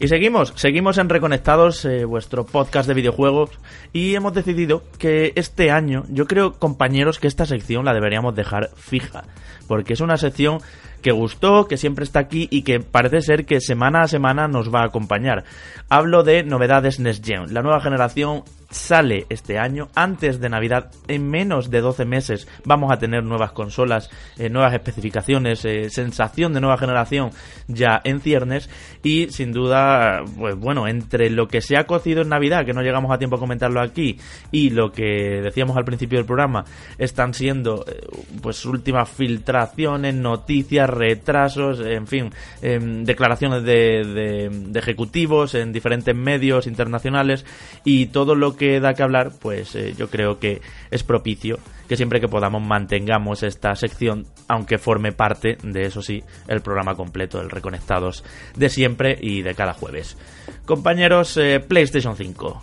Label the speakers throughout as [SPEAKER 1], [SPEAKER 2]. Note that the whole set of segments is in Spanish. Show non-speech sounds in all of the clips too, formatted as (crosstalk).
[SPEAKER 1] Y seguimos, seguimos en Reconectados, eh, vuestro podcast de videojuegos, y hemos decidido que este año, yo creo, compañeros, que esta sección la deberíamos dejar fija, porque es una sección que gustó, que siempre está aquí y que parece ser que semana a semana nos va a acompañar. Hablo de novedades Next Gen, la nueva generación sale este año, antes de Navidad, en menos de 12 meses vamos a tener nuevas consolas, eh, nuevas especificaciones, eh, sensación de nueva generación ya en ciernes y sin duda, pues bueno, entre lo que se ha cocido en Navidad, que no llegamos a tiempo a comentarlo aquí, y lo que decíamos al principio del programa, están siendo eh, pues últimas filtraciones, noticias, retrasos, en fin, em, declaraciones de, de ejecutivos en diferentes medios internacionales y todo lo que da que hablar, pues eh, yo creo que es propicio que siempre que podamos mantengamos esta sección, aunque forme parte de eso sí, el programa completo del Reconectados de siempre y de cada jueves. Compañeros, eh, PlayStation 5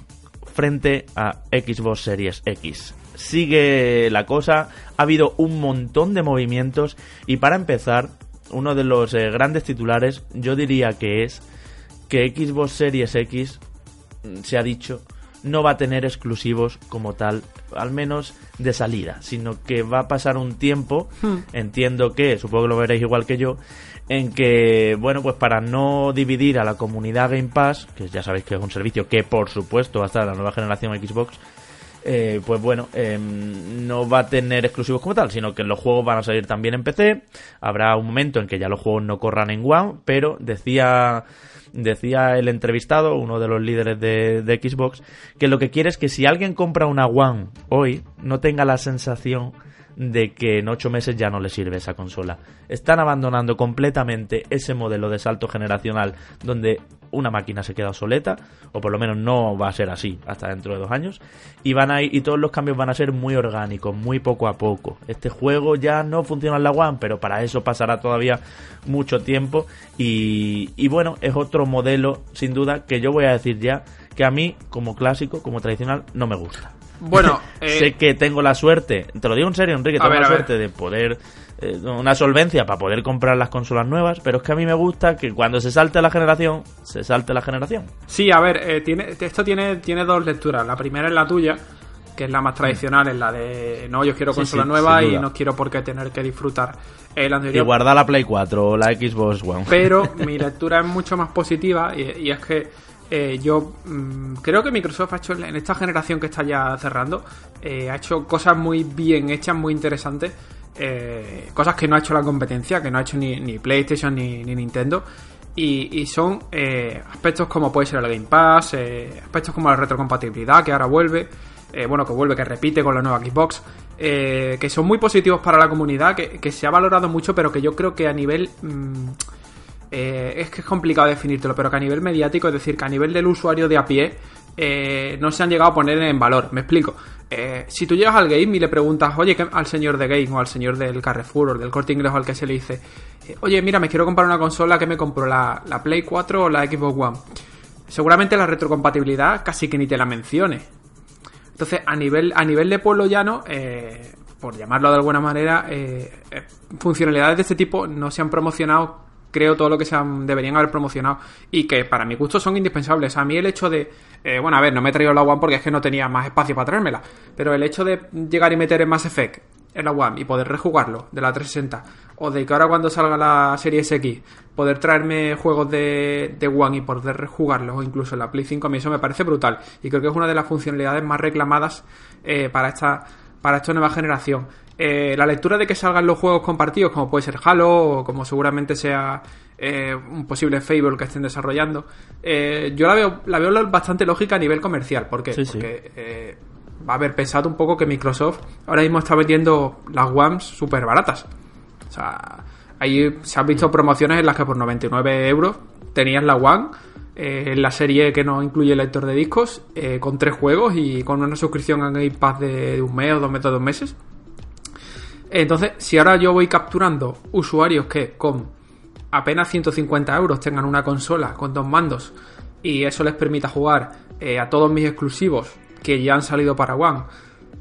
[SPEAKER 1] frente a Xbox Series X. Sigue la cosa, ha habido un montón de movimientos y para empezar, uno de los eh, grandes titulares yo diría que es que Xbox Series X mm, se ha dicho no va a tener exclusivos como tal, al menos de salida, sino que va a pasar un tiempo, entiendo que, supongo que lo veréis igual que yo, en que, bueno, pues para no dividir a la comunidad Game Pass, que ya sabéis que es un servicio que por supuesto va a estar en la nueva generación Xbox, eh, pues bueno, em, no va a tener exclusivos como tal, sino que los juegos van a salir también en PC. Habrá un momento en que ya los juegos no corran en One, pero decía decía el entrevistado, uno de los líderes de, de, Xbox, que lo que quiere es que si alguien compra una One hoy, no tenga la sensación de que en ocho meses ya no le sirve esa consola. Están abandonando completamente ese modelo de salto generacional donde una máquina se queda obsoleta, o por lo menos no va a ser así hasta dentro de dos años, y van a y todos los cambios van a ser muy orgánicos, muy poco a poco. Este juego ya no funciona en la One, pero para eso pasará todavía mucho tiempo, y, y bueno, es otro modelo, sin duda, que yo voy a decir ya que a mí, como clásico, como tradicional, no me gusta.
[SPEAKER 2] Bueno, (laughs)
[SPEAKER 1] sé
[SPEAKER 2] eh,
[SPEAKER 1] que tengo la suerte, te lo digo en serio, Enrique, tengo
[SPEAKER 2] ver,
[SPEAKER 1] la suerte de poder, eh, una solvencia para poder comprar las consolas nuevas, pero es que a mí me gusta que cuando se salte la generación, se salte la generación.
[SPEAKER 2] Sí, a ver, eh, tiene, esto tiene, tiene dos lecturas. La primera es la tuya, que es la más tradicional, es la de no, yo quiero consola
[SPEAKER 1] sí,
[SPEAKER 2] nueva y no quiero por qué tener que disfrutar el
[SPEAKER 1] Y
[SPEAKER 2] anterior.
[SPEAKER 1] guardar la Play 4 o la Xbox One.
[SPEAKER 2] Pero (laughs) mi lectura es mucho más positiva y, y es que eh, yo mm, creo que Microsoft ha hecho en esta generación que está ya cerrando, eh, ha hecho cosas muy bien hechas, muy interesantes. eh, cosas que no ha hecho la competencia, que no ha hecho ni, PlayStation ni, ni Nintendo. Y, son aspectos como puede ser el Game Pass, aspectos como la retrocompatibilidad, que ahora vuelve, bueno, que vuelve, que repite con la nueva Xbox, que son muy positivos para la comunidad, que, que se ha valorado mucho, pero que yo creo que a nivel... mm, eh, es que es complicado definírtelo, pero que a nivel mediático, es decir, que a nivel del usuario de a pie, eh, no se han llegado a poner en valor. Me explico. Eh, si tú llegas al game y le preguntas, oye, ¿qué- al señor de game o al señor del Carrefour o del corte inglés o al que se le dice, oye, mira, me quiero comprar una consola que me compro, la, la Play 4 o la Xbox One. Seguramente la retrocompatibilidad casi que ni te la mencione. Entonces, a nivel, a nivel de pueblo llano, por llamarlo de alguna manera, funcionalidades de este tipo no se han promocionado, creo, todo lo que se han- deberían haber promocionado y que para mi gusto son indispensables. A mí el hecho de, eh, bueno, a ver, no me he traído la One porque es que no tenía más espacio para traérmela, pero el hecho de llegar y meter en Mass Effect en la One y poder rejugarlo de la 360 o de que ahora cuando salga la serie X poder traerme juegos de, de One y poder rejugarlos o incluso en la Play 5 a mí eso me parece brutal y creo que es una de las funcionalidades más reclamadas eh, para esta para esta nueva generación Eh, la lectura de que salgan los juegos compartidos, como puede ser Halo o como seguramente sea eh, un posible Fable que estén desarrollando, eh, yo la veo, la veo bastante lógica a nivel comercial. ¿Por qué? Porque va a haber pensado un poco que Microsoft ahora mismo está vendiendo las WAMs súper baratas. O sea, ahí se han visto promociones en las que por 99 euros tenías la One en la serie que no incluye lector de discos, con tres juegos y con una suscripción a Game Pass de un mes o dos meses, dos meses. Entonces, si ahora yo voy capturando usuarios que con apenas 150 euros tengan una consola con dos mandos y eso les permita jugar eh, a todos mis exclusivos que ya han salido para One,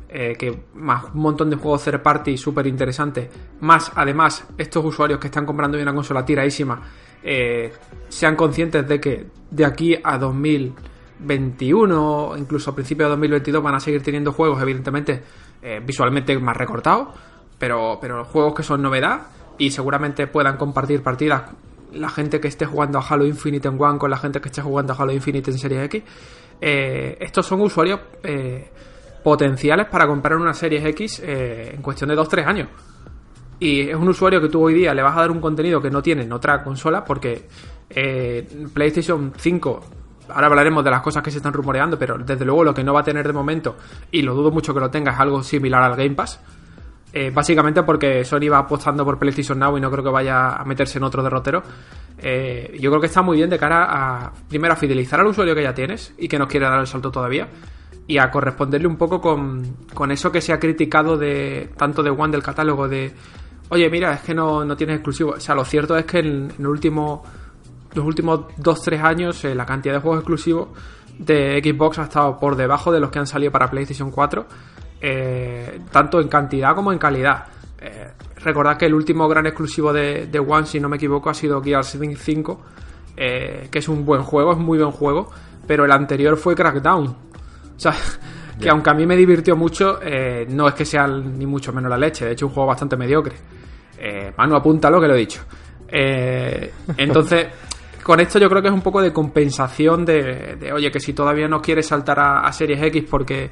[SPEAKER 2] eh, que más un montón de juegos third party súper interesantes, más además estos usuarios que están comprando una consola tiradísima, eh, sean conscientes de que de aquí a 2021, incluso a principios de 2022, van a seguir teniendo juegos, evidentemente, visualmente más recortados pero, pero juegos que son novedad y seguramente puedan compartir partidas la gente que esté jugando a Halo Infinite en One con la gente que esté jugando a Halo Infinite en Series X. Eh, estos son usuarios eh, potenciales para comprar una Series X eh, en cuestión de 2-3 años. Y es un usuario que tú hoy día le vas a dar un contenido que no tiene en otra consola porque PlayStation 5 ahora hablaremos de las cosas que se están rumoreando, pero desde luego lo que no va a tener de momento, y lo dudo mucho que lo tenga, es algo similar al Game Pass. Eh, básicamente porque Sony va apostando por PlayStation Now y no creo que vaya a meterse en otro derrotero. Eh, yo creo que está muy bien de cara a, primero, a fidelizar al usuario que ya tienes y que no quiere dar el salto todavía. Y a corresponderle un poco con, eso que se ha criticado de tanto de One del catálogo de, oye, mira, es que no, no tienes exclusivo. O sea, lo cierto es que en, el último, los últimos 2-3 años eh, la cantidad de juegos exclusivos de Xbox ha estado por debajo de los que han salido para PlayStation 4 eh, tanto en cantidad como en calidad. Eh, recordad que el último gran exclusivo de, One, si no me equivoco, ha sido Gears 5, eh, que es un buen juego, es muy buen juego, pero el anterior fue Crackdown. O sea, (laughs) que aunque a mí me divirtió mucho, no es que sea ni mucho menos la leche, de hecho, un juego bastante mediocre. Manu, apúntalo que lo he dicho. (laughs) entonces, con esto yo creo que es un poco de compensación de, oye, que si todavía no quieres saltar a Series X porque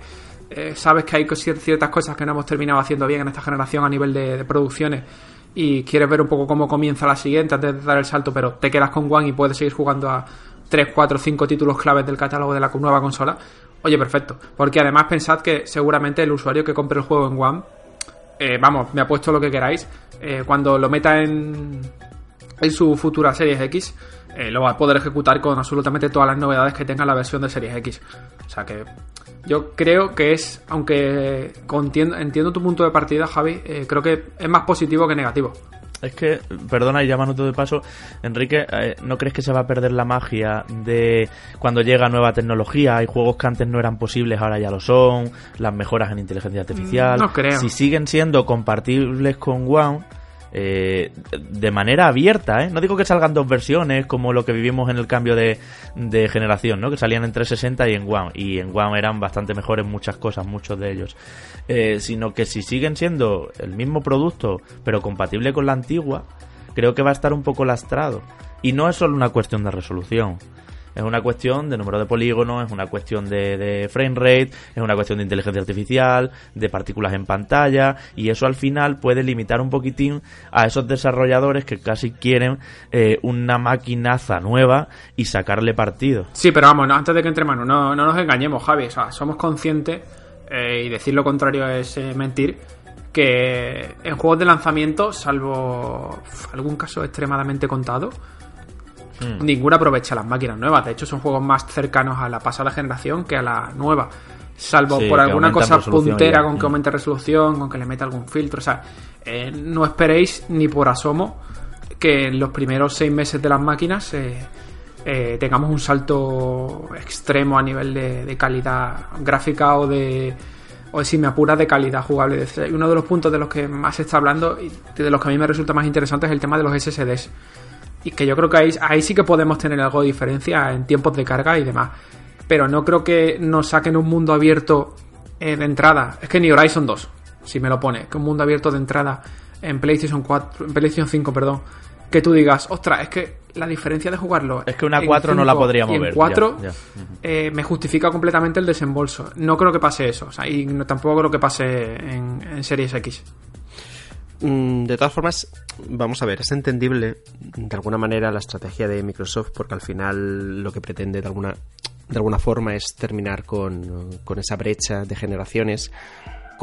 [SPEAKER 2] eh, sabes que hay ciertas cosas que no hemos terminado haciendo bien en esta generación a nivel de, producciones y quieres ver un poco cómo comienza la siguiente antes de dar el salto, pero te quedas con One y puedes seguir jugando a 3, 4, 5 títulos claves del catálogo de la nueva consola, oye, perfecto. Porque además pensad que seguramente el usuario que compre el juego en One, eh, vamos, me ha puesto lo que queráis, eh, cuando lo meta en, en su futura Series X, lo va a poder ejecutar con absolutamente todas las novedades que tenga la versión de Series X. O sea que yo creo que es, aunque entiendo tu punto de partida, Javi, eh, creo que es más positivo que negativo.
[SPEAKER 1] Es que, perdona y llamándote de paso, Enrique, eh, ¿no crees que se va a perder la magia de cuando llega nueva tecnología? Hay juegos que antes no eran posibles, ahora ya lo son, las mejoras en inteligencia artificial.
[SPEAKER 2] No creo.
[SPEAKER 1] Si siguen siendo compatibles con One eh, de manera abierta, ¿eh? No digo que salgan dos versiones como lo que vivimos en el cambio de, generación, ¿no? Que salían en 360 y en One. Y en One eran bastante mejores muchas cosas, muchos de ellos. Eh, sino que si siguen siendo el mismo producto, pero compatible con la antigua, creo que va a estar un poco lastrado. Y no es solo una cuestión de resolución. Es una cuestión de número de polígonos, es una cuestión de, frame rate, es una cuestión de inteligencia artificial, de partículas en pantalla, y eso al final puede limitar un poquitín a esos desarrolladores que casi quieren eh, una maquinaza nueva y sacarle partido.
[SPEAKER 2] Sí, pero vamos, antes de que entre mano, no, no nos engañemos, Javi, o sea, somos conscientes, eh, y decir lo contrario es eh, mentir, que en juegos de lanzamiento, salvo algún caso extremadamente contado, Mm. Ninguna aprovecha las máquinas nuevas. De hecho, son juegos más cercanos a la pasada generación que a la nueva. Salvo por alguna cosa puntera con que mm. aumente resolución, con que le meta algún filtro. O sea, eh, no esperéis ni por asomo que en los primeros seis meses de las máquinas eh, eh, tengamos un salto extremo a nivel de, calidad gráfica o de o si me apura de calidad jugable. Y uno de los puntos de los que más se está hablando y de los que a mí me resulta más interesante es el tema de los SSDs. Y que yo creo que ahí, ahí sí que podemos tener algo de diferencia en tiempos de carga y demás. Pero no creo que nos saquen un mundo abierto eh, de entrada. Es que ni Horizon 2, si me lo pone, que un mundo abierto de entrada en PlayStation 4, en PlayStation 5, perdón, que tú digas, ostras, es que la diferencia de jugarlo.
[SPEAKER 1] Es que una 4 no la podría mover.
[SPEAKER 2] En 4 eh, me justifica completamente el desembolso. No creo que pase eso. O sea, y tampoco creo que pase en, en Series X.
[SPEAKER 3] mm, de todas formas, vamos a ver, es entendible de alguna manera la estrategia de Microsoft porque al final lo que pretende de alguna, de alguna forma es terminar con, con esa brecha de generaciones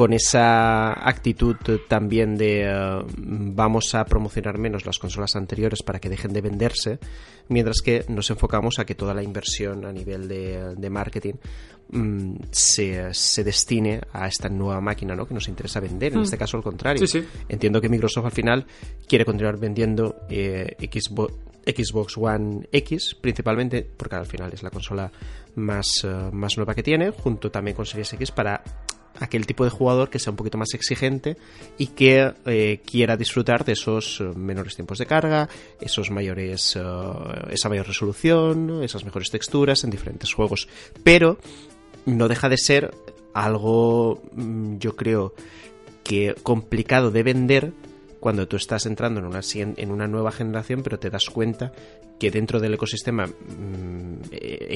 [SPEAKER 3] con esa actitud también de eh, vamos a promocionar menos las consolas anteriores para que dejen de venderse, mientras que nos enfocamos a que toda la inversión a nivel de, marketing mm, se, se, destine a esta nueva máquina ¿no? que nos interesa vender. En mm. este caso, al contrario. Entiendo que Microsoft al final quiere continuar vendiendo eh, Xbox, Xbox One X principalmente, porque al final es la consola más, eh, más nueva que tiene, junto también con Series X para aquel tipo de jugador que sea un poquito más exigente y que eh, quiera disfrutar de esos menores tiempos de carga, esos mayores, esa mayor resolución, esas mejores texturas en diferentes juegos. Pero no deja de ser algo, mm, yo creo, que complicado de vender cuando tú estás entrando en una, en una nueva generación, pero te das cuenta que dentro del ecosistema mm,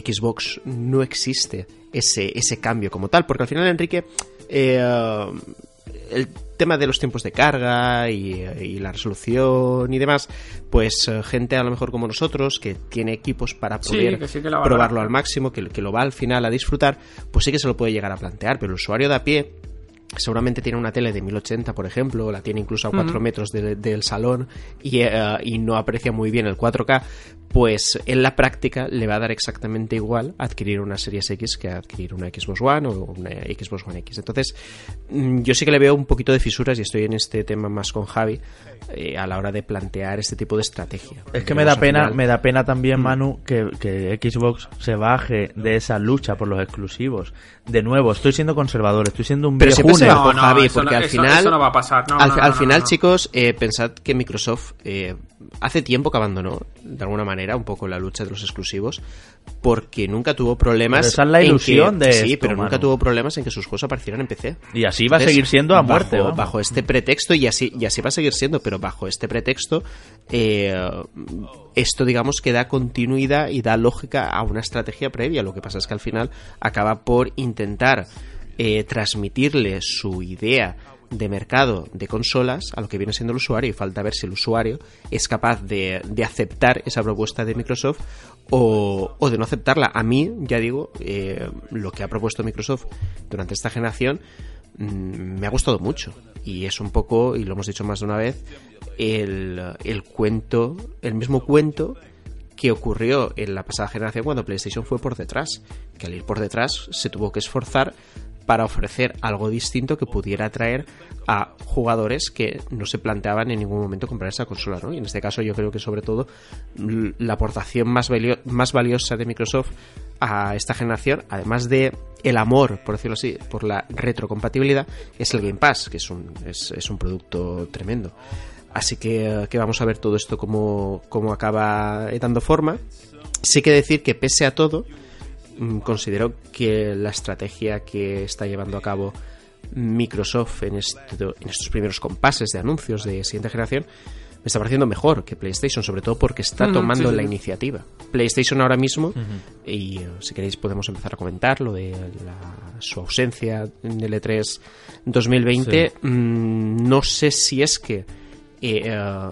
[SPEAKER 3] Xbox no existe ese, ese cambio como tal, porque al final, Enrique, eh, el tema de los tiempos de carga y, la resolución y demás, pues eh, gente a lo mejor como nosotros que tiene equipos para poder probarlo al máximo, que, que, lo va al final a disfrutar, pues sí que se lo puede llegar a plantear, pero el usuario de a pie seguramente tiene una tele de 1080, por ejemplo, la tiene incluso a 4 metros del salón y, eh, y, no aprecia muy bien el 4K, pues en la práctica le va a dar exactamente igual adquirir una Series X que adquirir una Xbox One o una Xbox One X. Entonces, mm, yo sí que le veo un poquito de fisuras y estoy en este tema más con Javi eh, a la hora de plantear este tipo de estrategia.
[SPEAKER 1] Es que me da pena, me da pena también, mm. Manu, que, que, Xbox se baje de esa lucha por los exclusivos. De nuevo, estoy siendo conservador, estoy siendo un
[SPEAKER 3] siempre se va Javi, porque al final, no va a pasar. al, final, chicos, eh, pensad que Microsoft eh, hace tiempo que abandonó, de alguna manera, un poco la lucha de los exclusivos, porque nunca tuvo problemas.
[SPEAKER 1] esa es la ilusión de.
[SPEAKER 3] Sí, pero nunca tuvo problemas en que sus juegos aparecieran en PC.
[SPEAKER 1] Y así va a seguir siendo a muerte.
[SPEAKER 3] Bajo, este pretexto, y así, y así va a seguir siendo, pero bajo este pretexto, eh, esto, digamos, que da continuidad y da lógica a una estrategia previa. Lo que pasa es que al final acaba por intentar eh, transmitirle su idea de mercado de consolas a lo que viene siendo el usuario y falta ver si el usuario es capaz de, aceptar esa propuesta de Microsoft o, de no aceptarla. A mí, ya digo, eh, lo que ha propuesto Microsoft durante esta generación mm, me ha gustado mucho y es un poco, y lo hemos dicho más de una vez, el, el cuento, el mismo cuento que ocurrió en la pasada generación cuando PlayStation fue por detrás, que al ir por detrás se tuvo que esforzar para ofrecer algo distinto que pudiera atraer a jugadores que no se planteaban en ningún momento comprar esa consola, ¿no? Y en este caso yo creo que sobre todo la aportación más, valiosa de Microsoft a esta generación, además de el amor, por decirlo así, por la retrocompatibilidad, es el Game Pass, que es un, es, es un producto tremendo. Así que, que, vamos a ver todo esto cómo, cómo acaba dando forma. Sí que decir que pese a todo, considero que la estrategia que está llevando a cabo Microsoft en, en estos primeros compases de anuncios de siguiente generación me está pareciendo mejor que PlayStation, sobre todo porque está tomando la iniciativa. PlayStation ahora mismo, y eh, si queréis podemos empezar a comentar lo de su ausencia en el E3 2020, mm, no sé si es que eh, eh,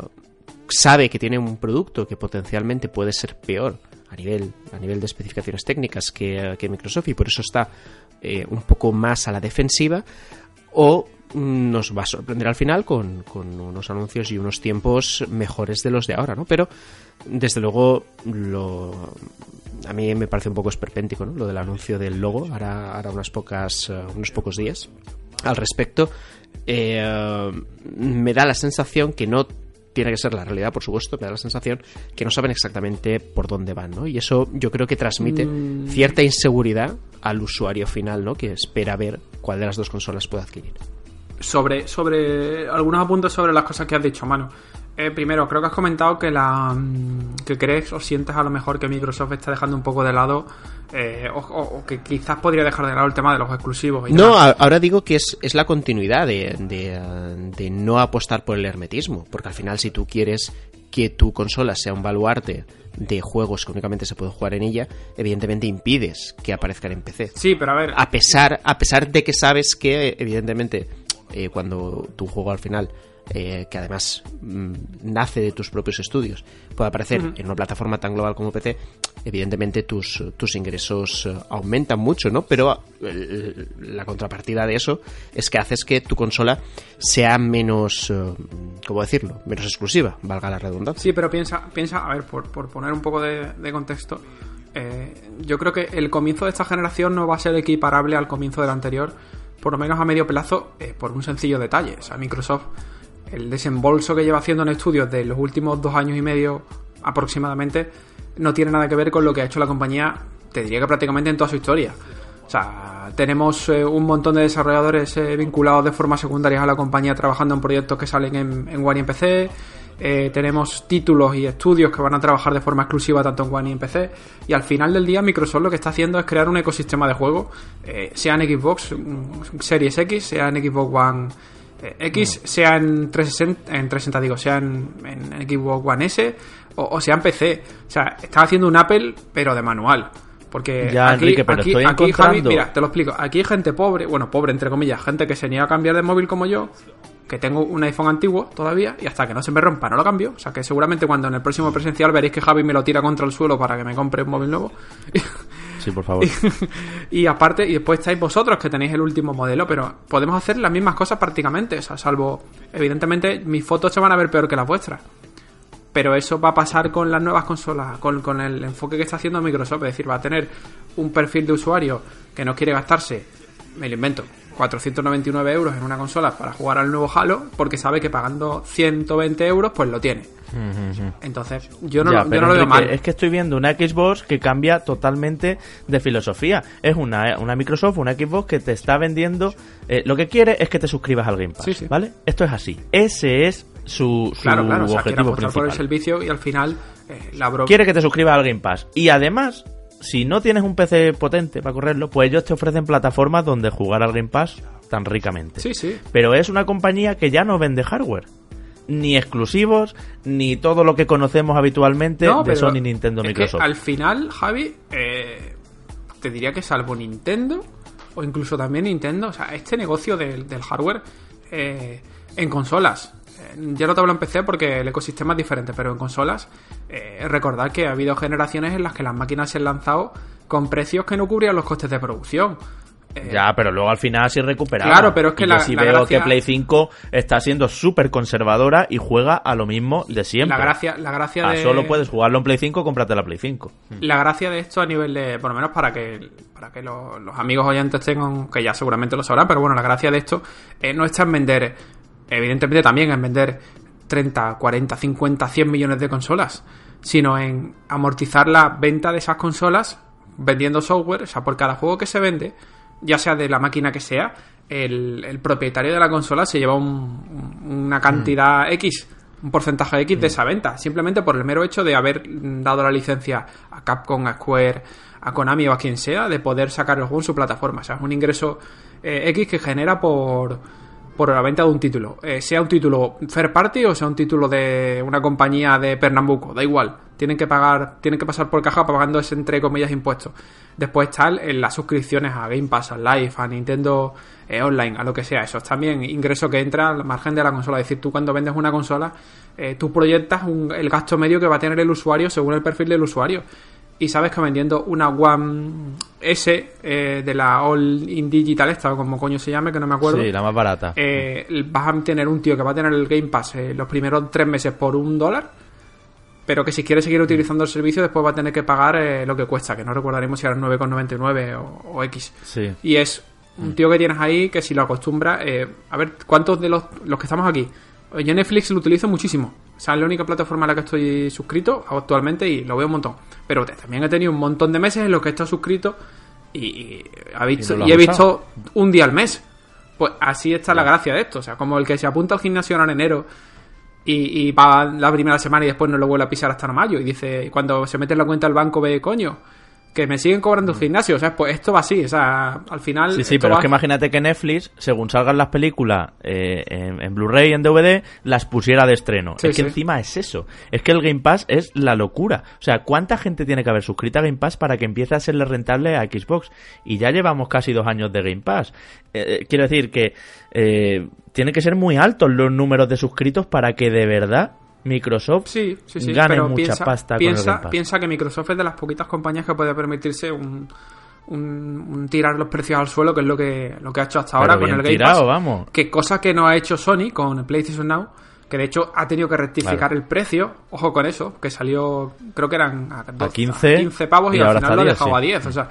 [SPEAKER 3] sabe que tiene un producto que potencialmente puede ser peor a nivel, a nivel de especificaciones técnicas que, Microsoft y por eso está eh, un poco más a la defensiva o nos va a sorprender al final con, unos anuncios y unos tiempos mejores de los de ahora, ¿no? Pero desde luego lo, a mí me parece un poco esperpéntico, ¿no? Lo del anuncio del logo, ahora, ahora unas pocas, eh, unos pocos días al respecto. Eh, me da la sensación que no tiene que ser la realidad, por supuesto, me da la sensación que no saben exactamente por dónde van, ¿no? Y eso yo creo que transmite mm. cierta inseguridad al usuario final, ¿no? Que espera ver cuál de las dos consolas puede adquirir.
[SPEAKER 2] Sobre, sobre algunos apuntes sobre las cosas que has dicho, mano. Eh, primero, creo que has comentado que la mm, que crees o sientes a lo mejor que Microsoft está dejando un poco de lado eh, o, que quizás podría dejar de lado el tema de los exclusivos.
[SPEAKER 3] no, ahora digo que es, es la continuidad de, de, no apostar por el hermetismo, porque al final si tú quieres que tu consola sea un baluarte de juegos que únicamente se puede jugar en ella, evidentemente impides que aparezcan en PC.
[SPEAKER 2] Sí, pero a ver.
[SPEAKER 3] A pesar, a pesar de que sabes que, evidentemente, eh, cuando tu juego al final eh, que además mm, nace de tus propios estudios, pueda aparecer en una plataforma tan global como PC, evidentemente tus, tus ingresos eh, aumentan mucho, ¿no? Pero la contrapartida de eso es que haces que tu consola sea menos, eh, ¿cómo decirlo? Menos exclusiva, valga la redundancia.
[SPEAKER 2] Sí, pero piensa, piensa a ver, por, por poner un poco de, de contexto, eh, yo creo que el comienzo de esta generación no va a ser equiparable al comienzo de la anterior, por lo menos a medio plazo, eh, por un sencillo detalle. O sea, Microsoft, el desembolso que lleva haciendo en estudios de los últimos dos años y medio aproximadamente, no tiene nada que ver con lo que ha hecho la compañía, te diría que prácticamente en toda su historia. O sea, tenemos eh, un montón de desarrolladores eh, vinculados de forma secundaria a la compañía trabajando en proyectos que salen en, en One y en PC. Eh, tenemos títulos y estudios que van a trabajar de forma exclusiva tanto en One y en PC. Y al final del día, Microsoft lo que está haciendo es crear un ecosistema de juego, sea en Xbox mm, Series X, sea en Xbox One eh, X, sea en 360, en 360 digo, sea en, en Xbox One S o, o sea en PC. O sea, están haciendo un Apple, pero de manual. Porque
[SPEAKER 1] Ya,
[SPEAKER 2] aquí,
[SPEAKER 1] Enrique, pero
[SPEAKER 2] aquí,
[SPEAKER 1] estoy
[SPEAKER 2] aquí,
[SPEAKER 1] encontrando-
[SPEAKER 2] Javi, mira, te lo explico. Aquí hay gente pobre, bueno, pobre entre comillas, gente que se niega a cambiar de móvil como yo, que tengo un iPhone antiguo todavía, y hasta que no se me rompa no lo cambio. O sea que seguramente cuando en el próximo presencial veréis que Javi me lo tira contra el suelo para que me compre un móvil nuevo. (laughs)
[SPEAKER 1] Sí, por favor. (laughs)
[SPEAKER 2] y aparte, y después estáis vosotros que tenéis el último modelo, pero podemos hacer las mismas cosas prácticamente. O sea, salvo, evidentemente, mis fotos se van a ver peor que las vuestras. Pero eso va a pasar con las nuevas consolas, con, con el enfoque que está haciendo Microsoft. Es decir, va a tener un perfil de usuario que no quiere gastarse, me lo invento, 499 euros en una consola para jugar al nuevo Halo, porque sabe que pagando 120 euros, pues lo tiene. Entonces, yo no,
[SPEAKER 1] Ya,
[SPEAKER 2] yo no lo veo mal.
[SPEAKER 1] Es que estoy viendo una Xbox que cambia totalmente de filosofía. Es una, una Microsoft, una Xbox que te está vendiendo. eh, lo que quiere es que te suscribas al Game Pass.
[SPEAKER 2] Sí, sí.
[SPEAKER 1] ¿Vale? Esto es así. Ese es su, su
[SPEAKER 2] Claro, claro, o sea, quiere
[SPEAKER 1] objetivo
[SPEAKER 2] apostar por el
[SPEAKER 1] principal.
[SPEAKER 2] servicio y al final eh, la bro...
[SPEAKER 1] Quiere que te suscribas al Game Pass. Y además, si no tienes un PC potente para correrlo, pues ellos te ofrecen plataformas donde jugar al Game Pass tan ricamente.
[SPEAKER 2] Sí, sí.
[SPEAKER 1] Pero es una compañía que ya no vende hardware. Ni exclusivos, ni todo lo que conocemos habitualmente
[SPEAKER 2] No,
[SPEAKER 1] de Sony, Nintendo,
[SPEAKER 2] es que
[SPEAKER 1] Microsoft.
[SPEAKER 2] al final, Javi, eh, te diría que salvo Nintendo, o incluso también Nintendo, o sea, este negocio del, del hardware eh, en consolas. Eh, Ya no te hablo en PC porque el ecosistema es diferente, pero en consolas, eh, recordad que ha habido generaciones en las que las máquinas se han lanzado con precios que no cubrían los costes de producción. Eh,
[SPEAKER 1] Ya, pero luego al final sí recuperaba.
[SPEAKER 2] Claro, pero es que
[SPEAKER 1] Y
[SPEAKER 2] la-
[SPEAKER 1] yo sí
[SPEAKER 2] la
[SPEAKER 1] veo
[SPEAKER 2] gracia-
[SPEAKER 1] que Play 5 está siendo súper conservadora y juega a lo mismo de siempre.
[SPEAKER 2] la gracia, la gracia
[SPEAKER 1] A
[SPEAKER 2] de...
[SPEAKER 1] solo puedes jugarlo en Play 5, cómprate la Play 5.
[SPEAKER 2] La gracia de esto a nivel de, por lo menos para que, para que los, los amigos oyentes tengan, que ya seguramente lo sabrán, pero bueno, la gracia de esto eh, no está en vender, evidentemente también en vender 30, 40, 50, 100 millones de consolas, sino en amortizar la venta de esas consolas vendiendo software, o sea, por cada juego que se vende, ya sea de la máquina que sea, el, el propietario de la consola se lleva un- un- una cantidad X, un porcentaje X de esa venta, simplemente por el mero hecho de haber mm, dado la licencia a Capcom, a Square, a Konami o a quien sea, de poder sacar el juego en su plataforma. O sea, es un ingreso eh, X que genera por, por la venta de un título. Eh, sea un título fair party o sea un título de una compañía de Pernambuco, da igual. Tienen que pagar, tienen que pasar por caja pagando ese entre comillas impuestos. Después están las suscripciones a Game Pass, a Live, a Nintendo eh, Online, a lo que sea. Eso es también ingreso que entra al margen de la consola. Es decir, tú cuando vendes una consola, eh, tú proyectas un- el gasto medio que va a tener el usuario según el perfil del usuario. Y sabes que vendiendo una One S eh, de la All in Digital, esta como coño se llame, que no me acuerdo.
[SPEAKER 1] Sí, la más barata.
[SPEAKER 2] Eh, vas a tener un tío que va a tener el Game Pass eh, los primeros tres meses por un dólar, pero que si quiere seguir utilizando el servicio después va a tener que pagar eh, lo que cuesta, que no recordaremos si era 9,99 o, o X.
[SPEAKER 1] Sí.
[SPEAKER 2] Y es un tío que tienes ahí que si lo acostumbra, eh, a ver, ¿cuántos de los, los que estamos aquí? Yo Netflix lo utilizo muchísimo. O sea, es la única plataforma a la que estoy suscrito actualmente y lo veo un montón. Pero también he tenido un montón de meses en los que he estado suscrito y, y ha visto-
[SPEAKER 1] Y no lo
[SPEAKER 2] y he visto un día al mes. Pues así está la gracia de esto. O sea, como el que se apunta al gimnasio ahora en enero y, y va la primera semana y después no lo vuelve a pisar hasta en mayo. Y dice, cuando se mete en la cuenta del banco, ve, coño, que me siguen cobrando el gimnasio. O sea, pues esto va así. O sea, al final.
[SPEAKER 1] Sí, sí, pero
[SPEAKER 2] va-
[SPEAKER 1] es que imagínate que Netflix, según salgan las películas eh, en, en Blu-ray y en DVD, las pusiera de estreno.
[SPEAKER 2] Sí,
[SPEAKER 1] es que
[SPEAKER 2] sí.
[SPEAKER 1] encima es eso. Es que el Game Pass es la locura. O sea, ¿cuánta gente tiene que haber suscrita a Game Pass para que empiece a serle rentable a Xbox? Y ya llevamos casi dos años de Game Pass. Eh, eh, quiero decir que eh, tiene que ser muy altos los números de suscritos para que de verdad Microsoft
[SPEAKER 2] Sí, sí, sí.
[SPEAKER 1] gane
[SPEAKER 2] pero
[SPEAKER 1] mucha
[SPEAKER 2] piensa,
[SPEAKER 1] pasta con el
[SPEAKER 2] piensa,
[SPEAKER 1] Game Pass.
[SPEAKER 2] piensa que Microsoft es de las poquitas compañías que puede permitirse un, un- un tirar los precios al suelo, que es lo que, lo que ha hecho hasta
[SPEAKER 1] Pero
[SPEAKER 2] ahora con el Game
[SPEAKER 1] tirado,
[SPEAKER 2] Pass.
[SPEAKER 1] vamos.
[SPEAKER 2] Que cosa que no ha hecho Sony con el PlayStation Now, que de hecho ha tenido que rectificar
[SPEAKER 1] Claro.
[SPEAKER 2] el precio. Ojo con eso, que salió, creo que eran a, 12,
[SPEAKER 1] 15,
[SPEAKER 2] 15 pavos y,
[SPEAKER 1] y
[SPEAKER 2] al
[SPEAKER 1] ahora
[SPEAKER 2] final lo
[SPEAKER 1] a
[SPEAKER 2] ha
[SPEAKER 1] 10,
[SPEAKER 2] dejado
[SPEAKER 1] sí.
[SPEAKER 2] a 10. O sea,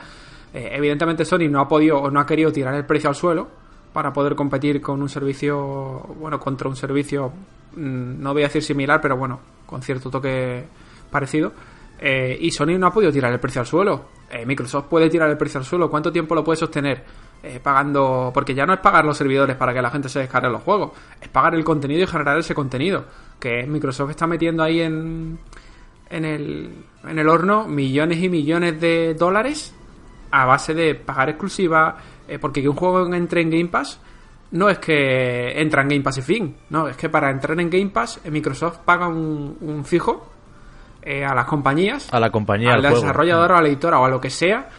[SPEAKER 2] eh, evidentemente Sony no ha podido o no ha querido tirar el precio al suelo para poder competir con un servicio, bueno, contra un servicio, mm, no voy a decir similar, pero bueno, con cierto toque parecido. Eh, y Sony no ha podido tirar el precio al suelo. Eh, Microsoft puede tirar el precio al suelo. ¿Cuánto tiempo lo puede sostener? Eh, pagando. Porque ya no es pagar los servidores para que la gente se descargue los juegos. Es pagar el contenido y generar ese contenido. Que Microsoft está metiendo ahí en. En el, en el horno millones y millones de dólares a base de pagar exclusiva. Eh, porque que un juego entre en Game Pass no es que entra en Game Pass y fin. No, es que para entrar en Game Pass, eh, Microsoft paga un, un fijo eh, a las compañías
[SPEAKER 1] a la compañía
[SPEAKER 2] al desarrollador a la editora o a lo que sea,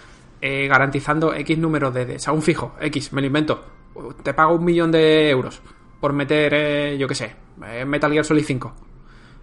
[SPEAKER 2] eh, garantizando X número de, O sea, un fijo, X, me lo invento. Te pago un millón de euros por meter, eh, yo qué sé, Metal Gear Solid 5.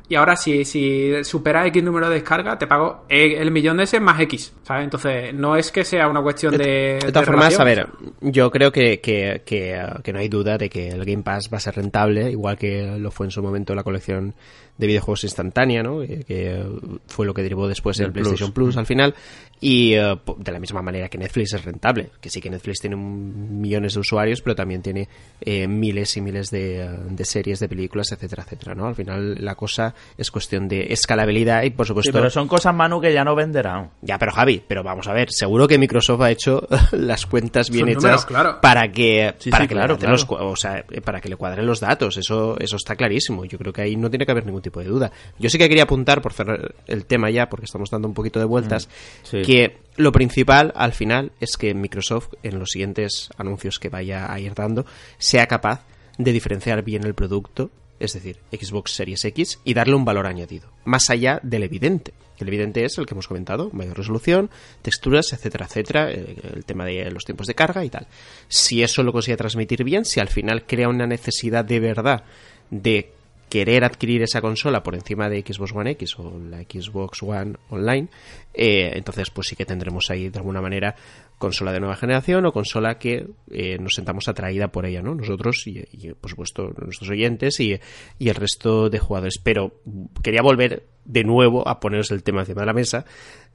[SPEAKER 2] Y ahora, si, si supera X número de descarga, te pago eh, el millón de ese más X, ¿sabes? Entonces, no es que sea una cuestión de.
[SPEAKER 3] De todas formas, a ver, yo creo que, que, que, que no hay duda de que el Game Pass va a ser rentable, igual que lo fue en su momento la colección de videojuegos instantánea, ¿no? Que, que fue lo que derivó después
[SPEAKER 1] Del
[SPEAKER 3] el PlayStation Plus, al final. Y eh, de la misma manera que Netflix es rentable, que sí que Netflix tiene un- millones de usuarios, pero también tiene eh, miles y miles de, eh, de series, de películas, etcétera, etcétera, ¿no? Al final la cosa es cuestión de escalabilidad y, por
[SPEAKER 1] Sí,
[SPEAKER 3] supuesto...
[SPEAKER 1] pero son cosas, Manu, que ya no venderán.
[SPEAKER 3] Ya, pero Javi, pero vamos a ver, seguro que Microsoft ha hecho (laughs) las cuentas bien hechas
[SPEAKER 2] números, claro.
[SPEAKER 3] para que
[SPEAKER 1] Sí,
[SPEAKER 3] para
[SPEAKER 1] sí,
[SPEAKER 3] que
[SPEAKER 1] claro,
[SPEAKER 3] los o sea, eh, para que le cuadren los datos, eso eso está clarísimo. Yo creo que ahí no tiene que haber ningún tipo de duda. Yo sí que quería apuntar por cerrar el tema ya porque estamos dando un poquito de vueltas
[SPEAKER 1] Mm, sí.
[SPEAKER 3] que lo principal al final es que Microsoft en los siguientes anuncios que vaya a ir dando sea capaz de diferenciar bien el producto, es decir, Xbox Series X y darle un valor añadido, más allá del evidente. El evidente es el que hemos comentado, mayor resolución, texturas, etcétera, etcétera, eh, el tema de los tiempos de carga y tal. Si eso lo consigue transmitir bien, si al final crea una necesidad de verdad de querer adquirir esa consola por encima de Xbox One X o la Xbox One Online, eh, entonces pues sí que tendremos ahí de alguna manera consola de nueva generación o consola que eh, nos sentamos atraída por ella, ¿no? Nosotros y, por supuesto nuestros oyentes y, y el resto de jugadores. Pero quería volver de nuevo a poneros el tema encima de la mesa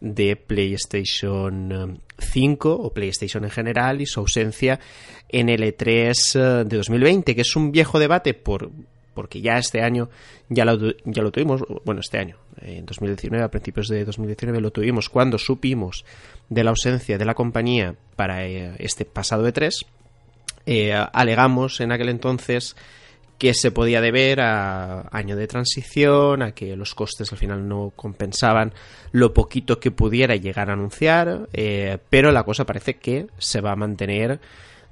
[SPEAKER 3] de PlayStation 5 o PlayStation en general y su ausencia en el E3 de 2020, que es un viejo debate por porque ya este año ya lo, ya lo tuvimos, bueno, este año, en 2019, a principios de 2019 lo tuvimos cuando supimos de la ausencia de la compañía para eh, este pasado E3. Eh, alegamos en aquel entonces que se podía deber a año de transición, a que los costes al final no compensaban lo poquito que pudiera llegar a anunciar, eh, pero la cosa parece que se va a mantener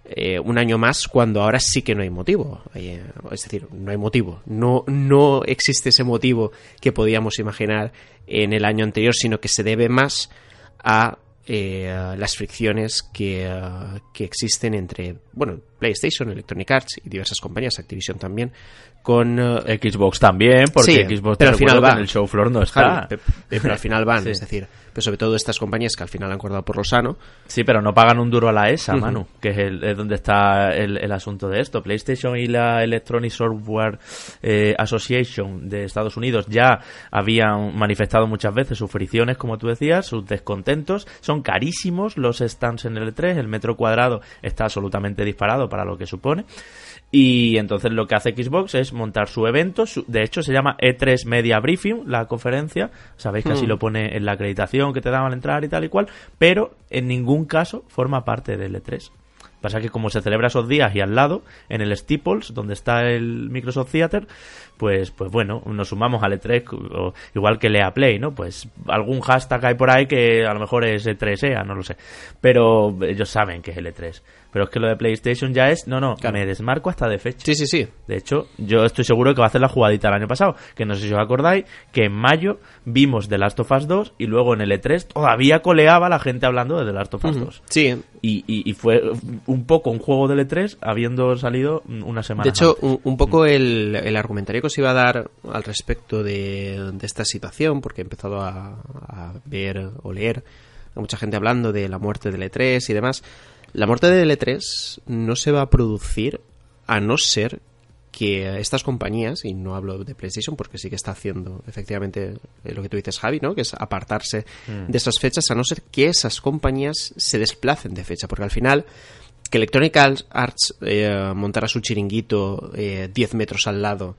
[SPEAKER 3] eh, un año más cuando ahora sí que no hay motivo. Es decir, no hay motivo. No, no existe ese motivo que podíamos imaginar en el año anterior, sino que se debe más a eh, las fricciones que, que, existen entre bueno PlayStation, Electronic Arts y diversas compañías, Activision también, con uh,
[SPEAKER 1] Xbox también, porque
[SPEAKER 3] sí,
[SPEAKER 1] Xbox
[SPEAKER 3] pero al final va.
[SPEAKER 1] en el show floor no está.
[SPEAKER 3] Pero al final van, (laughs) sí. es decir, pero sobre todo estas compañías que al final han acordado por lo sano.
[SPEAKER 1] Sí, pero no pagan un duro a la ESA, uh -huh. Manu, que es, el, es donde está el, el, asunto de esto. PlayStation y la Electronic Software eh, Association de Estados Unidos ya habían manifestado muchas veces sus fricciones, como tú decías, sus descontentos. Son carísimos los stands en el E3, el metro cuadrado está absolutamente disparado para lo que supone. Y entonces lo que hace Xbox es montar su evento. Su, de hecho, se llama E3 Media Briefing, la conferencia. Sabéis que así
[SPEAKER 3] Hmm.
[SPEAKER 1] lo pone en la acreditación que te daban al entrar y tal y cual. Pero en ningún caso forma parte del E3. Pasa que como se celebra esos días y al lado, en el Steeples, donde está el Microsoft Theater, pues, pues bueno, nos sumamos al E3, igual que Lea Play, ¿no? Pues algún hashtag hay por ahí que a lo mejor es E3EA, no lo sé. Pero ellos saben que es el E3. Pero es que lo de PlayStation ya es, no, no, me desmarco hasta de fecha.
[SPEAKER 3] Sí, sí, sí.
[SPEAKER 1] De hecho, yo estoy seguro que va a hacer la jugadita el año pasado, que no sé si os acordáis, que en mayo vimos The Last of Us 2 y luego en el E3 todavía coleaba la gente hablando de The Last of Us 2.
[SPEAKER 3] Sí.
[SPEAKER 1] Y, y, fue un poco un juego del E3 habiendo salido una semana.
[SPEAKER 3] De hecho, un, poco el, el, argumentario que os iba a dar al respecto de, esta situación, porque he empezado a, a ver o leer a mucha gente hablando de la muerte del E3 y demás. La muerte de L3 no se va a producir a no ser que estas compañías, y no hablo de PlayStation porque sí que está haciendo efectivamente eh, lo que tú dices, Javi, ¿no? que es apartarse mm. de esas fechas, a no ser que esas compañías se desplacen de fecha, porque al final que Electronic Arts eh, montara su chiringuito eh, 10 metros al lado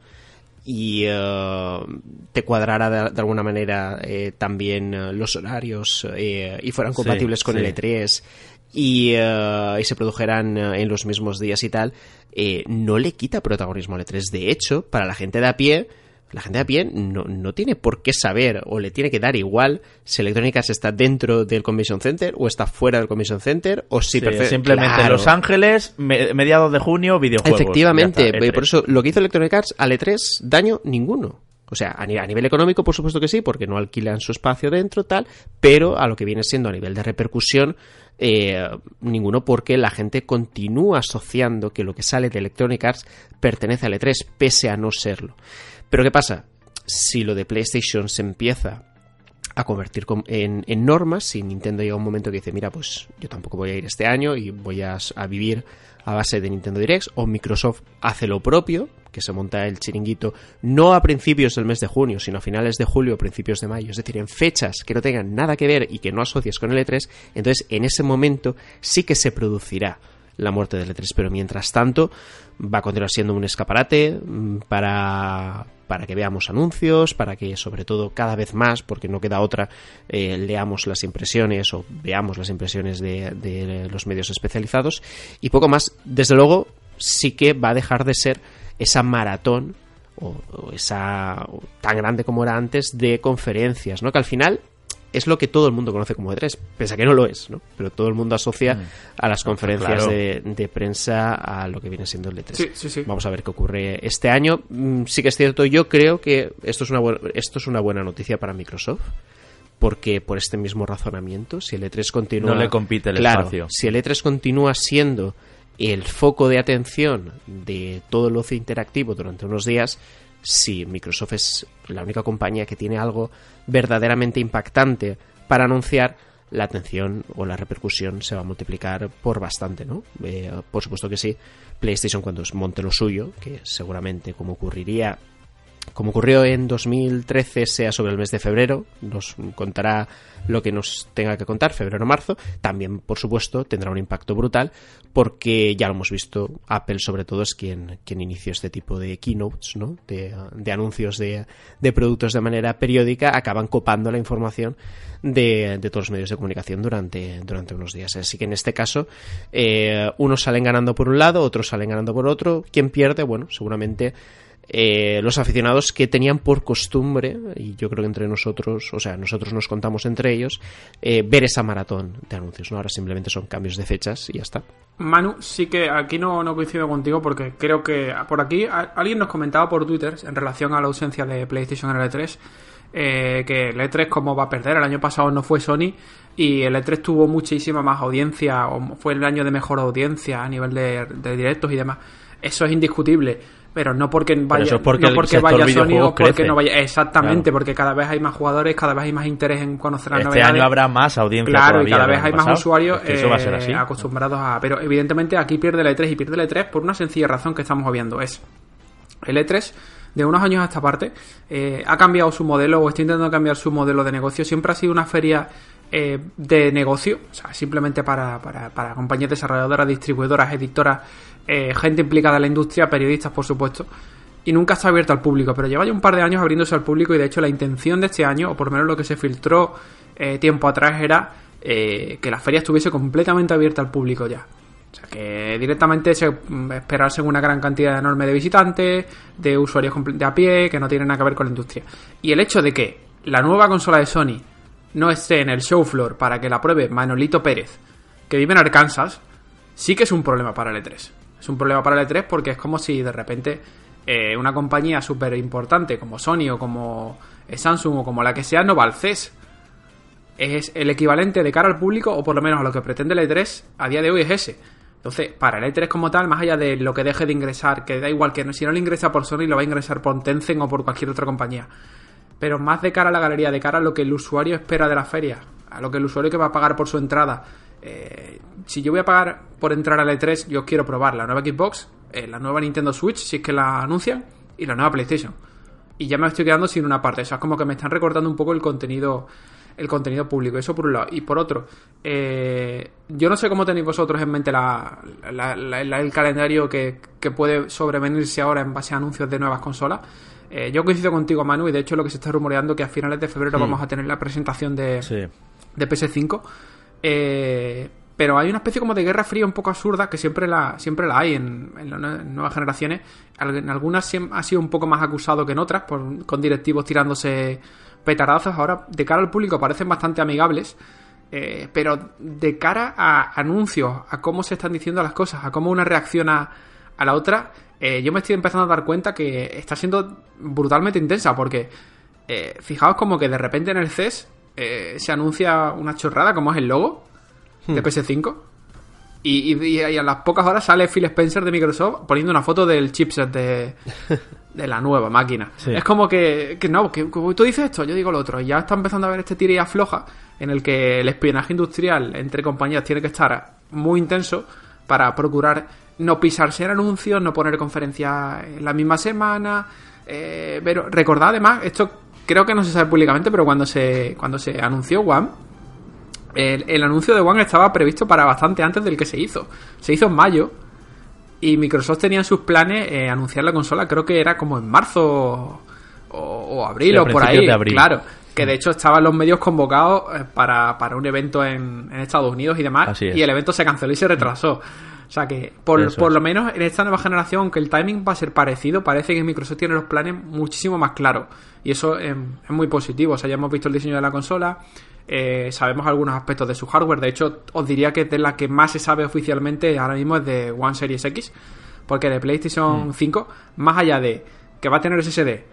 [SPEAKER 3] y eh, te cuadrara de, alguna manera eh, también los horarios y fueran compatibles con sí. L3 y, eh, y se produjeran eh, en los mismos días y tal, eh, no le quita protagonismo al E3. De hecho, para la gente de a pie, la gente de a pie no, no, tiene por qué saber o le tiene que dar igual si Electronic Arts está dentro del Convention Center o está fuera del Convention Center o si sí,
[SPEAKER 1] simplemente claro. Los Ángeles, mediados de junio, videojuegos.
[SPEAKER 3] Efectivamente, está, eh, e por eso lo que hizo Electronic Arts al E3, daño ninguno. O sea, a nivel, a nivel, económico, por supuesto que sí, porque no alquilan su espacio dentro, tal, pero a lo que viene siendo a nivel de repercusión, eh, ninguno porque la gente continúa asociando que lo que sale de Electronic Arts pertenece al E3, pese a no serlo. Pero ¿qué pasa? Si lo de PlayStation se empieza a convertir en, normas, si Nintendo llega un momento que dice, mira, pues yo tampoco voy a ir este año y voy a, a vivir a base de Nintendo Direct, o Microsoft hace lo propio, que se monta el chiringuito no a principios del mes de junio, sino a finales de julio o principios de mayo, es decir, en fechas que no tengan nada que ver y que no asocies con el E3, entonces en ese momento sí que se producirá la muerte del E3, pero mientras tanto va a continuar siendo un escaparate mm, para, para que veamos anuncios, para que sobre todo cada vez más, porque no queda otra, eh, leamos las impresiones o veamos las impresiones de, de los medios especializados y poco más. Desde luego sí que va a dejar de ser esa maratón o, esa tan grande como era antes de conferencias, ¿no? Que al final es lo que todo el mundo conoce como E3. Pese que no lo es, ¿no? Pero todo el mundo asocia mm. a las conferencias de, prensa a lo que viene siendo el
[SPEAKER 2] E3.
[SPEAKER 3] Vamos a ver qué ocurre este año. Mm, sí que es cierto, yo creo que esto es una, esto es una buena noticia para Microsoft. Porque por este mismo razonamiento, si el E3 continúa.
[SPEAKER 1] No le compite el
[SPEAKER 3] claro,
[SPEAKER 1] espacio.
[SPEAKER 3] Si el E3 continúa siendo el foco de atención de todo el ocio interactivo durante unos días, si Microsoft es la única compañía que tiene algo verdaderamente impactante para anunciar, la atención o la repercusión se va a multiplicar por bastante, ¿no? Eh, por supuesto que sí. PlayStation cuando monte lo suyo, que seguramente como ocurriría como ocurrió en 2013, sea sobre el mes de febrero, nos contará lo que nos tenga que contar, febrero o marzo. También, por supuesto, tendrá un impacto brutal, porque ya lo hemos visto, Apple sobre todo es quien, quien inició este tipo de keynotes, ¿no? de, anuncios de, productos de manera periódica, acaban copando la información de, todos los medios de comunicación durante, durante unos días. Así que en este caso, eh, unos salen ganando por un lado, otros salen ganando por otro. ¿Quién pierde? Bueno, seguramente eh, los aficionados que tenían por costumbre, y yo creo que entre nosotros, o sea, nosotros nos contamos entre ellos, eh, ver esa maratón de anuncios, ¿no? Ahora simplemente son cambios de fechas y ya está.
[SPEAKER 2] Manu, sí que aquí no, no coincido contigo porque creo que por aquí alguien nos comentaba por Twitter en relación a la ausencia de PlayStation en el E3. Eh, que el E3 como va a perder, el año pasado no fue Sony y el E3 tuvo muchísima más audiencia, o fue el año de mejor audiencia a nivel de, de directos y demás. Eso es indiscutible pero no porque vaya,
[SPEAKER 1] porque
[SPEAKER 2] no porque vaya Sony o porque no vaya. Exactamente, porque cada vez hay más jugadores, cada vez hay más interés en conocer las
[SPEAKER 1] este
[SPEAKER 2] novedades.
[SPEAKER 1] Este año habrá más audiencia.
[SPEAKER 2] Claro, y cada vez hay más usuarios eh, acostumbrados a. Pero evidentemente aquí pierde el E3 y pierde el E3 por una sencilla razón que estamos viendo: es el E3 de unos años a esta parte eh, ha cambiado su modelo o está intentando cambiar su modelo de negocio. Siempre ha sido una feria eh, de negocio, o sea, simplemente para, para, para compañías desarrolladoras, distribuidoras, editoras eh, gente implicada en la industria, periodistas, por supuesto, y nunca está abierto al público, pero lleva ya un par de años abriéndose al público y de hecho la intención de este año, o por lo menos lo que se filtró eh, tiempo atrás, era eh, que la feria estuviese completamente abierta al público ya. O sea que directamente se mm, esperarse una gran cantidad enorme de visitantes, de usuarios de a pie, que no tienen nada que ver con la industria. Y el hecho de que la nueva consola de Sony no esté en el show floor para que la pruebe Manolito Pérez, que vive en Arkansas, sí que es un problema para el E3. Es un problema para el E3 porque es como si de repente eh, una compañía súper importante como Sony o como eh, Samsung o como la que sea no va al CES. Es el equivalente de cara al público o por lo menos a lo que pretende el E3 a día de hoy es ese. Entonces, para el E3 como tal, más allá de lo que deje de ingresar, que da igual que si no lo ingresa por Sony, lo va a ingresar por Tencent o por cualquier otra compañía. Pero más de cara a la galería, de cara a lo que el usuario espera de la feria, a lo que el usuario que va a pagar por su entrada. Eh, si yo voy a pagar por entrar al E3, yo quiero probar la nueva Xbox, eh, la nueva Nintendo Switch, si es que la anuncian, y la nueva PlayStation. Y ya me estoy quedando sin una parte. O sea, es como que me están recortando un poco el contenido el contenido público. Eso por un lado. Y por otro, eh, yo no sé cómo tenéis vosotros en mente la, la- la- la- el calendario que, que puede sobrevenirse ahora en base a anuncios de nuevas consolas. Eh, yo coincido contigo, Manu, y de hecho lo que se está rumoreando que a finales de febrero vamos a tener la presentación de,
[SPEAKER 1] Sí.
[SPEAKER 2] de PS5. Eh, pero hay una especie como de guerra fría un poco absurda que siempre la, siempre la hay en, en nuevas generaciones. En algunas ha sido un poco más acusado que en otras, con directivos tirándose petarazos. Ahora, de cara al público, parecen bastante amigables. eh, pero de cara a anuncios, a cómo se están diciendo las cosas, a cómo una reacciona a la otra, eh, yo me estoy empezando a dar cuenta que está siendo brutalmente intensa. Porque eh, fijaos como que de repente en el CES eh, se anuncia una chorrada como es el logo de PS5 y, y- y a las pocas horas sale Phil Spencer de Microsoft poniendo una foto del chipset de, (laughs) de la nueva máquina.
[SPEAKER 1] Sí.
[SPEAKER 2] Es como que, que no, que, que tú dices esto, yo digo lo otro. Y ya está empezando a ver este tira y afloja en el que el espionaje industrial entre compañías tiene que estar muy intenso para procurar no pisarse en anuncios, no poner conferencias en la misma semana. Eh, pero recordad además, esto creo que no se sabe públicamente, pero cuando se, cuando se anunció One, el, el anuncio de One estaba previsto para bastante antes del que se hizo. Se hizo en mayo y Microsoft tenía en sus planes eh, anunciar la consola, creo que era como en marzo o, o abril
[SPEAKER 1] Sí,
[SPEAKER 2] o por ahí.
[SPEAKER 1] de abril.
[SPEAKER 2] Claro, que de hecho estaban los medios convocados eh, para, para un evento en, en Estados Unidos y demás, y el evento se canceló y se retrasó. O sea que, por, por lo menos en esta nueva generación, aunque el timing va a ser parecido, parece que Microsoft tiene los planes muchísimo más claros. Y eso es muy positivo. O sea, ya hemos visto el diseño de la consola, eh, sabemos algunos aspectos de su hardware. De hecho, os diría que de la que más se sabe oficialmente ahora mismo es de One Series X. Porque de PlayStation
[SPEAKER 1] Mm.
[SPEAKER 2] 5, más allá de que va a tener SSD,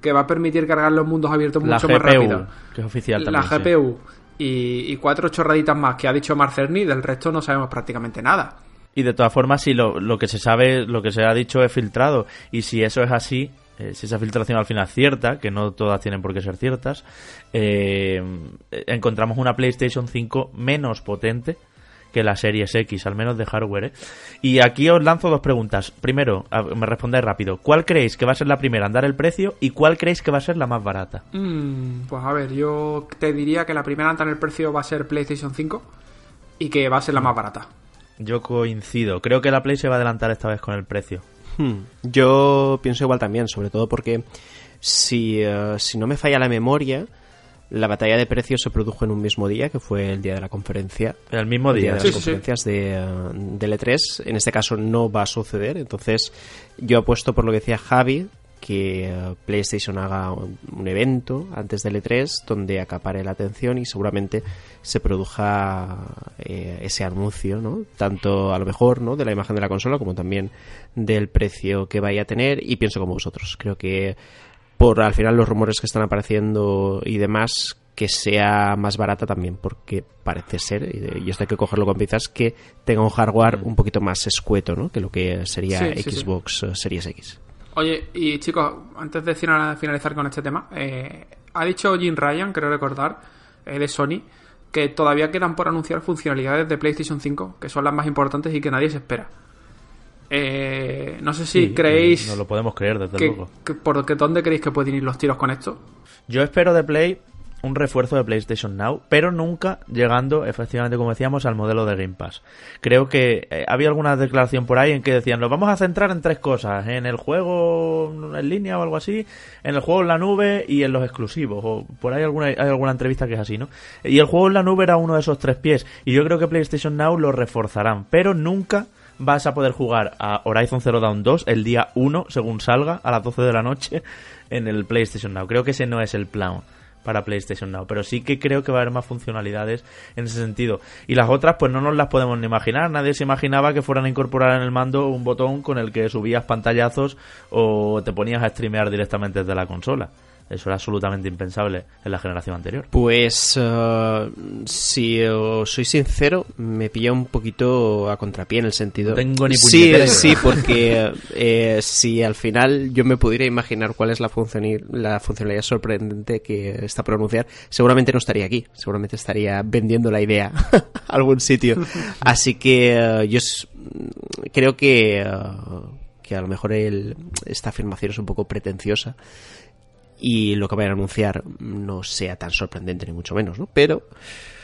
[SPEAKER 2] que va a permitir cargar los mundos abiertos
[SPEAKER 1] La
[SPEAKER 2] mucho
[SPEAKER 1] GPU,
[SPEAKER 2] más rápido,
[SPEAKER 1] que es oficial
[SPEAKER 2] la
[SPEAKER 1] sí.
[SPEAKER 2] GPU y, y cuatro chorraditas más que ha dicho Mark Cerny, del resto no sabemos prácticamente nada.
[SPEAKER 1] Y de todas formas, si lo, lo que se sabe, lo que se ha dicho es filtrado, y si eso es así, eh, si esa filtración al final es cierta, que no todas tienen por qué ser ciertas, eh, encontramos una PlayStation 5 menos potente que la Series X, al menos de hardware. ¿eh? Y aquí os lanzo dos preguntas. Primero, me respondéis rápido. ¿Cuál creéis que va a ser la primera en dar el precio y cuál creéis que va a ser la más barata?
[SPEAKER 2] Mm, pues a ver, yo te diría que la primera en el precio va a ser PlayStation 5 y que va a ser la más barata.
[SPEAKER 1] Yo coincido. Creo que la Play se va a adelantar esta vez con el precio.
[SPEAKER 3] Hmm. Yo pienso igual también, sobre todo porque si, eh, si no me falla la memoria, la batalla de precios se produjo en un mismo día, que fue el día de la conferencia.
[SPEAKER 1] El mismo
[SPEAKER 3] El día
[SPEAKER 1] día.
[SPEAKER 3] de
[SPEAKER 2] Sí,
[SPEAKER 3] las
[SPEAKER 2] sí, sí.
[SPEAKER 3] conferencias de, eh, del E3. En este caso no va a suceder, entonces yo apuesto por lo que decía Javi, que eh, PlayStation haga un evento antes del E3 donde acapare la atención y seguramente se produja eh, ese anuncio, ¿no? Tanto a lo mejor, ¿no? De la imagen de la consola como también del precio que vaya a tener y pienso como vosotros. Creo que por al final los rumores que están apareciendo y demás que sea más barata también porque parece ser y esto hay que cogerlo con pinzas que tenga un hardware un poquito más escueto ¿no? que lo que sería
[SPEAKER 2] Sí, sí, sí.
[SPEAKER 3] Xbox eh, Series X
[SPEAKER 2] Oye, y chicos, antes de final- finalizar con este tema, eh, ha dicho Jim Ryan, creo recordar, eh, de Sony, que todavía quedan por anunciar funcionalidades de PlayStation 5, que son las más importantes y que nadie se espera. Eh, no sé si creéis
[SPEAKER 1] No lo podemos creer, desde
[SPEAKER 2] que,
[SPEAKER 1] luego.
[SPEAKER 2] que- por qué dónde creéis que pueden ir los tiros con esto.
[SPEAKER 1] Yo espero de Play un refuerzo de PlayStation Now, pero nunca llegando, efectivamente, como decíamos, al modelo de Game Pass. Creo que eh, había alguna declaración por ahí en que decían, nos vamos a centrar en tres cosas, en el juego en línea o algo así, en el juego en la nube y en los exclusivos, o por ahí alguna, hay alguna entrevista que es así, ¿no? Y el juego en la nube era uno de esos tres pies, y yo creo que PlayStation Now lo reforzarán, pero nunca vas a poder jugar a Horizon Zero Dawn 2 el día 1, según salga, a las 12 de la noche en el PlayStation Now. Creo que ese no es el plan para PlayStation Now, pero sí que creo que va a haber más funcionalidades en ese sentido. Y las otras, pues no nos las podemos ni imaginar. Nadie se imaginaba que fueran a incorporar en el mando un botón con el que subías pantallazos o te ponías a streamear directamente desde la consola. Eso era absolutamente impensable en la generación anterior.
[SPEAKER 3] Pues, uh, si os soy sincero, me pilla un poquito a contrapié en el sentido.
[SPEAKER 1] No tengo ni
[SPEAKER 3] Sí,
[SPEAKER 1] idea.
[SPEAKER 3] sí, porque (laughs) eh, si al final yo me pudiera imaginar cuál es la, la funcionalidad sorprendente que está por anunciar, seguramente no estaría aquí. Seguramente estaría vendiendo la idea (laughs) a algún sitio. (laughs) Así que uh, yo creo que, uh, que a lo mejor el- esta afirmación es un poco pretenciosa y lo que vayan a anunciar no sea tan sorprendente ni mucho menos, ¿no? Pero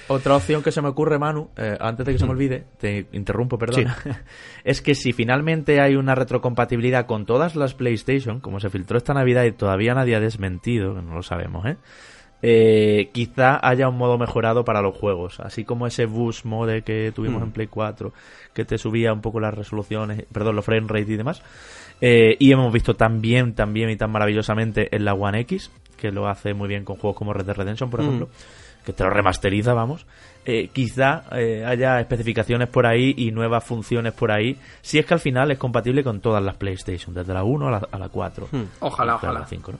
[SPEAKER 1] Otra opción que se me ocurre, Manu, eh, antes de que se me olvide, te interrumpo, perdona, (laughs) es que si finalmente hay una retrocompatibilidad con todas las PlayStation, como se filtró esta Navidad y todavía nadie ha desmentido, no lo sabemos, ¿eh? Eh, quizá haya un modo mejorado para los juegos, así como ese boost mode que tuvimos en Play 4, que te subía un poco las resoluciones, perdón, los frame rate y demás. Eh, y hemos visto también, también y tan maravillosamente en la One X, que lo hace muy bien con juegos como Red Dead Redemption, por ejemplo, que te lo remasteriza, vamos. Eh, quizá eh, haya especificaciones por ahí y nuevas funciones por ahí, si es que al final es compatible con todas las PlayStation, desde la 1 a la, a la 4.
[SPEAKER 2] Ojalá,
[SPEAKER 1] Y claro,
[SPEAKER 2] ojalá.
[SPEAKER 1] la 5, ¿no?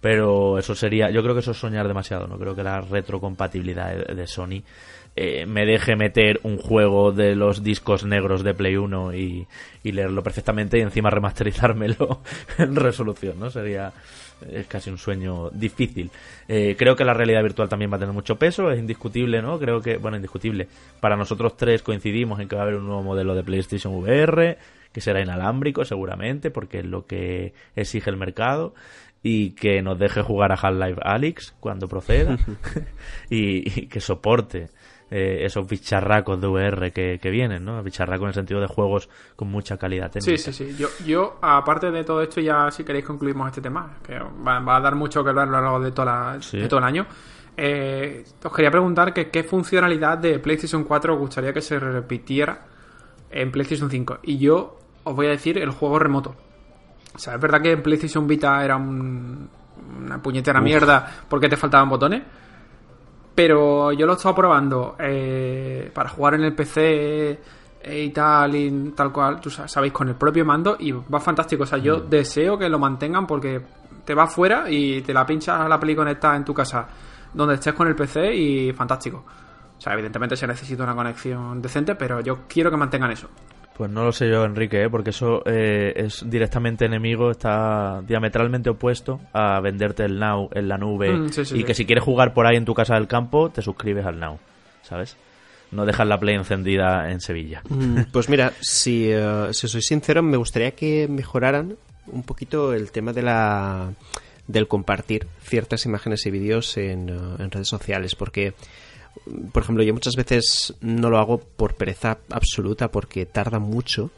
[SPEAKER 1] Pero eso sería, yo creo que eso es soñar demasiado, no creo que la retrocompatibilidad de, de Sony eh, me deje meter un juego de los discos negros de Play 1 y, y leerlo perfectamente y encima remasterizármelo (laughs) en resolución, ¿no? Sería es casi un sueño difícil. Eh, creo que la realidad virtual también va a tener mucho peso, es indiscutible, ¿no? Creo que, bueno, indiscutible. Para nosotros tres coincidimos en que va a haber un nuevo modelo de PlayStation VR, que será inalámbrico seguramente, porque es lo que exige el mercado y que nos deje jugar a Half-Life Alyx cuando proceda (laughs) (laughs) y, y que soporte eh, esos bicharracos de VR que, que vienen, ¿no? Bicharracos en el sentido de juegos con mucha calidad técnica.
[SPEAKER 2] Sí, sí, sí. Yo, yo, aparte de todo esto, ya si queréis concluimos este tema, que va, va a dar mucho que hablar a lo largo de, toda la-
[SPEAKER 1] Sí.
[SPEAKER 2] de todo el año. Eh, os quería preguntar que qué funcionalidad de PlayStation 4 os gustaría que se repitiera en PlayStation 5. Y yo os voy a decir el juego remoto. O sea, es verdad que en PlayStation Vita era un- una puñetera mierda porque te faltaban botones. Pero yo lo he estado probando eh, para jugar en el PC eh, y tal, y tal cual, tú sa- sabéis, con el propio mando y va fantástico. O sea, yo deseo que lo mantengan porque te vas fuera y te la pinchas a la peli conectada en tu casa donde estés con el PC y fantástico. O sea, evidentemente se necesita una conexión decente, pero yo quiero que mantengan eso.
[SPEAKER 1] Pues no lo sé yo, Enrique, ¿eh? porque eso eh, es directamente enemigo, está diametralmente opuesto a venderte el Now en la nube
[SPEAKER 2] Mm, sí, sí,
[SPEAKER 1] y
[SPEAKER 2] sí.
[SPEAKER 1] que si quieres jugar por ahí en tu casa del campo, te suscribes al Now, ¿sabes? No dejas la Play encendida en Sevilla.
[SPEAKER 3] Mm, Pues mira, si, eh, si soy sincero, me gustaría que mejoraran un poquito el tema de la del compartir ciertas imágenes y vídeos en, en redes sociales, porque por ejemplo, yo muchas veces no lo hago por pereza absoluta porque tarda mucho.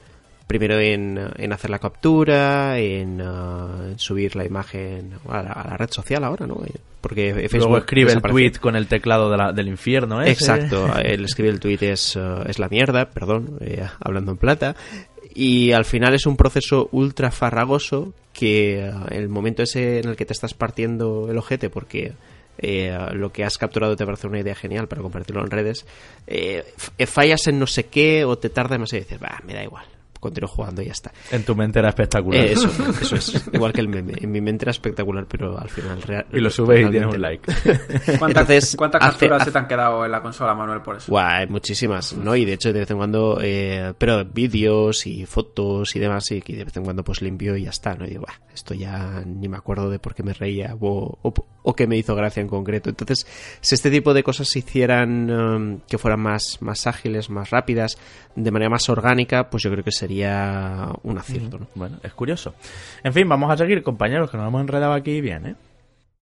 [SPEAKER 3] Primero en, en hacer la captura, en, uh, en subir la imagen a la, a la red social ahora, ¿no? Porque Facebook
[SPEAKER 1] Luego escribe el tweet con el teclado de la- del infierno, ¿eh?
[SPEAKER 3] Exacto, él escribe el tweet es, uh, es la mierda, perdón, eh, hablando en plata. Y al final es un proceso ultra farragoso que uh, el momento ese en el que te estás partiendo el ojete porque eh, lo que has capturado te parece una idea genial para compartirlo en redes, eh, f- fallas en no sé qué o te tarda demasiado y dices, va, me da igual, continúo jugando y ya está.
[SPEAKER 1] En tu mente era espectacular.
[SPEAKER 3] Eh, eso, (laughs) eso es. Igual que el meme. En mi mente era espectacular, pero al final... real-
[SPEAKER 1] y lo subes y tienes un like. (laughs)
[SPEAKER 2] ¿Cuántas,
[SPEAKER 3] Entonces,
[SPEAKER 2] ¿cuántas
[SPEAKER 3] hace-
[SPEAKER 2] capturas
[SPEAKER 3] hace-
[SPEAKER 2] se te han quedado en la consola, Manuel, por eso?
[SPEAKER 3] Guau, hay muchísimas, ¿no? Y de hecho de vez en cuando, eh, pero vídeos y fotos y demás, y que de vez en cuando pues limpio y ya está, ¿no? Y digo, "Buah, esto ya ni me acuerdo de por qué me reía o, o, o qué me hizo gracia en concreto. Entonces, si este tipo de cosas se hicieran um, que fueran más, más ágiles, más rápidas, de manera más orgánica, pues yo creo que sería un acierto, ¿no?
[SPEAKER 1] Bueno, es curioso. En fin, vamos a seguir, compañeros, que nos hemos enredado aquí bien, ¿eh?